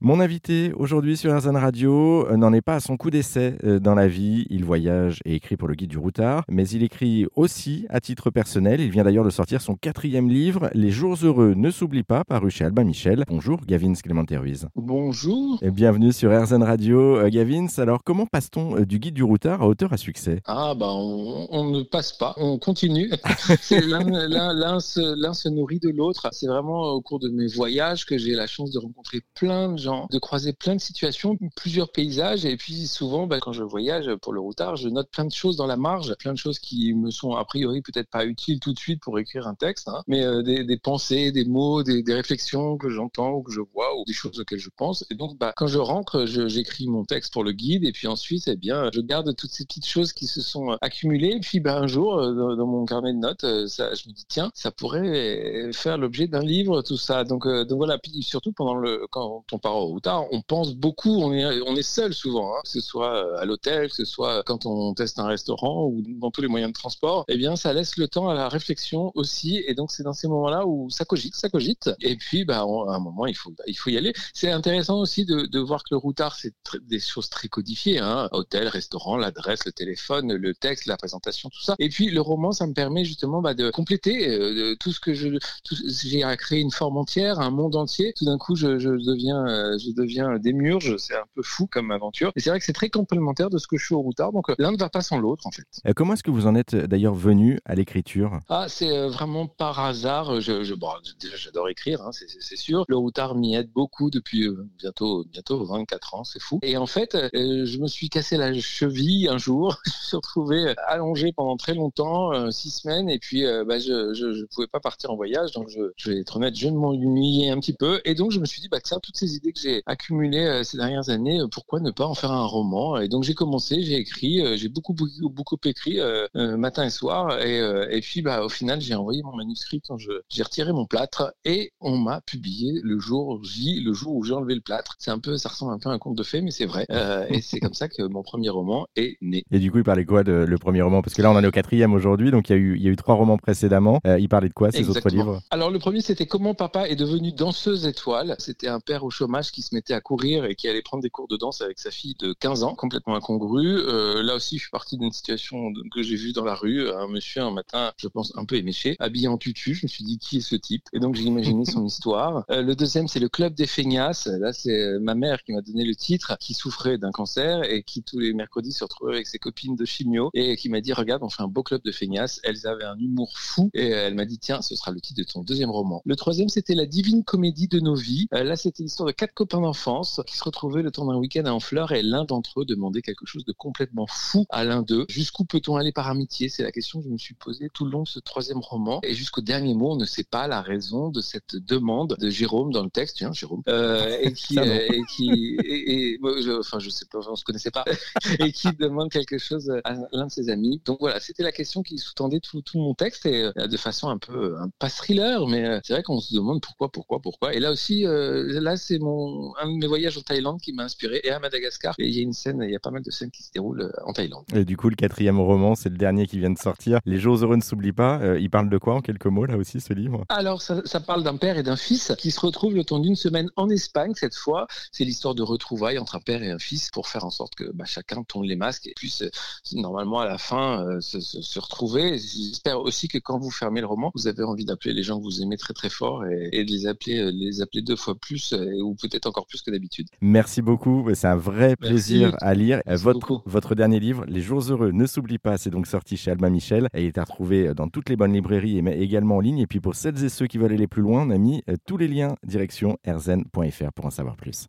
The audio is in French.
Mon invité aujourd'hui sur RZN Radio euh, n'en est pas à son coup d'essai euh, dans la vie. Il voyage et écrit pour le guide du routard, mais il écrit aussi à titre personnel. Il vient d'ailleurs de sortir son quatrième livre, Les jours heureux ne s'oublient pas, paru chez Albin Michel. Bonjour Gavin Clémenté-Ruiz. Bonjour. Et bienvenue sur RZN Radio. Euh, Gavin, alors comment passe-t-on du guide du routard à auteur à succès? Ah bah on, ne passe pas, on continue. L'un se, se nourrit de l'autre. C'est vraiment au cours de mes voyages que j'ai la chance de rencontrer plein de gens de croiser plein de situations, plusieurs paysages. Et puis souvent, bah, quand je voyage pour le routard, je note plein de choses dans la marge, plein de choses qui me sont a priori peut-être pas utiles tout de suite pour écrire un texte, hein, mais euh, des, pensées, des mots, des, réflexions que j'entends ou que je vois ou des choses auxquelles je pense. Et donc, bah, quand je rentre, j'écris mon texte pour le guide et puis ensuite, eh bien, je garde toutes ces petites choses qui se sont accumulées. Et puis, bah, un jour, euh, dans, mon carnet de notes, euh, ça, je me dis tiens, ça pourrait faire l'objet d'un livre, tout ça. Donc, donc voilà. Puis surtout pendant le quand on part tard, on pense beaucoup, on est, seul souvent, hein, que ce soit euh, à l'hôtel, que ce soit quand on teste un restaurant ou dans tous les moyens de transport, eh bien, ça laisse le temps à la réflexion aussi. Et donc, c'est dans ces moments-là où ça cogite, ça cogite. Et puis, bah, à un moment, il faut, il faut y aller. C'est intéressant aussi de, voir que le routard, c'est des choses très codifiées, hein, hôtel, restaurant, l'adresse, le téléphone, le texte, la présentation, tout ça. Et puis, le roman, ça me permet justement bah, de compléter euh, tout ce que j'ai à créer une forme entière, un monde entier. Tout d'un coup, je, deviens, euh, je deviens démiurge. C'est un peu fou comme aventure. Et c'est vrai que c'est très complémentaire de ce que je suis au routard. Donc l'un ne va pas sans l'autre en fait. Euh, comment est-ce que vous en êtes euh, d'ailleurs venu à l'écriture? Ah, c'est euh, vraiment par hasard. Je, je bon, déjà, j'adore écrire, hein, c'est sûr. Le routard m'y aide beaucoup depuis bientôt, bientôt 24 ans. C'est fou. Et en fait, je me suis cassé la cheville un jour. je me suis retrouvé allongé pendant très longtemps, six semaines. Et puis, bah, je, ne pouvais pas partir en voyage. Donc, je, je vais être honnête, je m'ennuyais un petit peu. Et donc, je me suis dit, bah, tiens, toutes ces idées que j'ai accumulé euh, ces dernières années, euh, pourquoi ne pas en faire un roman? Et donc j'ai commencé, j'ai écrit, euh, j'ai beaucoup, beaucoup, beaucoup écrit matin et soir, et, et puis bah, au final j'ai envoyé mon manuscrit quand j'ai retiré mon plâtre, et on m'a publié le jour J, le jour où j'ai enlevé le plâtre. C'est un peu, ça ressemble un peu à un conte de fées, mais c'est vrai. et c'est comme ça que mon premier roman est né. Et du coup, il parlait quoi de le premier roman? Parce que là, on en est au quatrième aujourd'hui, donc il y a eu, il y a eu trois romans précédemment. il parlait de quoi ces autres livres? Alors le premier, c'était Comment papa est devenu danseuse étoile. C'était un père au chômage qui se mettait à courir et qui allait prendre des cours de danse avec sa fille de 15 ans, complètement incongru. Euh, là aussi, je suis parti d'une situation que j'ai vue dans la rue. Un monsieur, un matin, je pense un peu éméché, habillé en tutu. Je me suis dit, qui est ce type? Et donc, j'ai imaginé son histoire. Euh, le deuxième, c'est le Club des feignasses. Là, c'est euh, ma mère qui m'a donné le titre, qui souffrait d'un cancer et qui, tous les mercredis, se retrouvait avec ses copines de chimio et qui m'a dit, regarde, on fait un beau club de feignasses. Elles avaient un humour fou et elle m'a dit, tiens, ce sera le titre de ton deuxième roman. Le troisième, c'était La divine comédie de nos vies. là, c'était l'histoire de quatre copains d'enfance qui se retrouvaient le temps d'un week-end à Honfleur et l'un d'entre eux demandait quelque chose de complètement fou à l'un d'eux. Jusqu'où peut-on aller par amitié? C'est la question que je me suis posée tout le long de ce troisième roman. Et jusqu'au dernier mot, on ne sait pas la raison de cette demande de Jérôme dans le texte, tiens, Jérôme, euh, et qui, euh, et qui, et, je, enfin, je sais pas, on se connaissait pas, et qui demande quelque chose à l'un de ses amis. Donc voilà, c'était la question qui sous-tendait tout, tout, mon texte et euh, de façon un peu, un, pas thriller, mais c'est vrai qu'on se demande pourquoi, pourquoi, pourquoi. Et là aussi, là, c'est mon, un de mes voyages en Thaïlande qui m'a inspiré et à Madagascar. Et il y a une scène, il y a pas mal de scènes qui se déroulent euh, en Thaïlande. Et du coup, le quatrième roman, c'est le dernier qui vient de sortir. Les jours heureux ne s'oublient pas. Euh, il parle de quoi en quelques mots là aussi ce livre? Alors, ça, ça parle d'un père et d'un fils qui se retrouvent le temps d'une semaine en Espagne cette fois. C'est l'histoire de retrouvailles entre un père et un fils pour faire en sorte que bah, chacun tourne les masques et puisse euh, normalement à la fin se, se, retrouver. J'espère aussi que quand vous fermez le roman, vous avez envie d'appeler les gens que vous aimez très très fort et, et de les appeler, les appeler deux fois plus ou peut-être encore plus que d'habitude. Merci beaucoup. C'est un vrai plaisir à lire. votre, votre dernier livre, Les Jours Heureux, ne s'oublie pas, c'est donc sorti chez Albin Michel. Et il est à retrouver dans toutes les bonnes librairies, mais également en ligne. Et puis pour celles et ceux qui veulent aller plus loin, on a mis euh, tous les liens direction erzen.fr pour en savoir plus.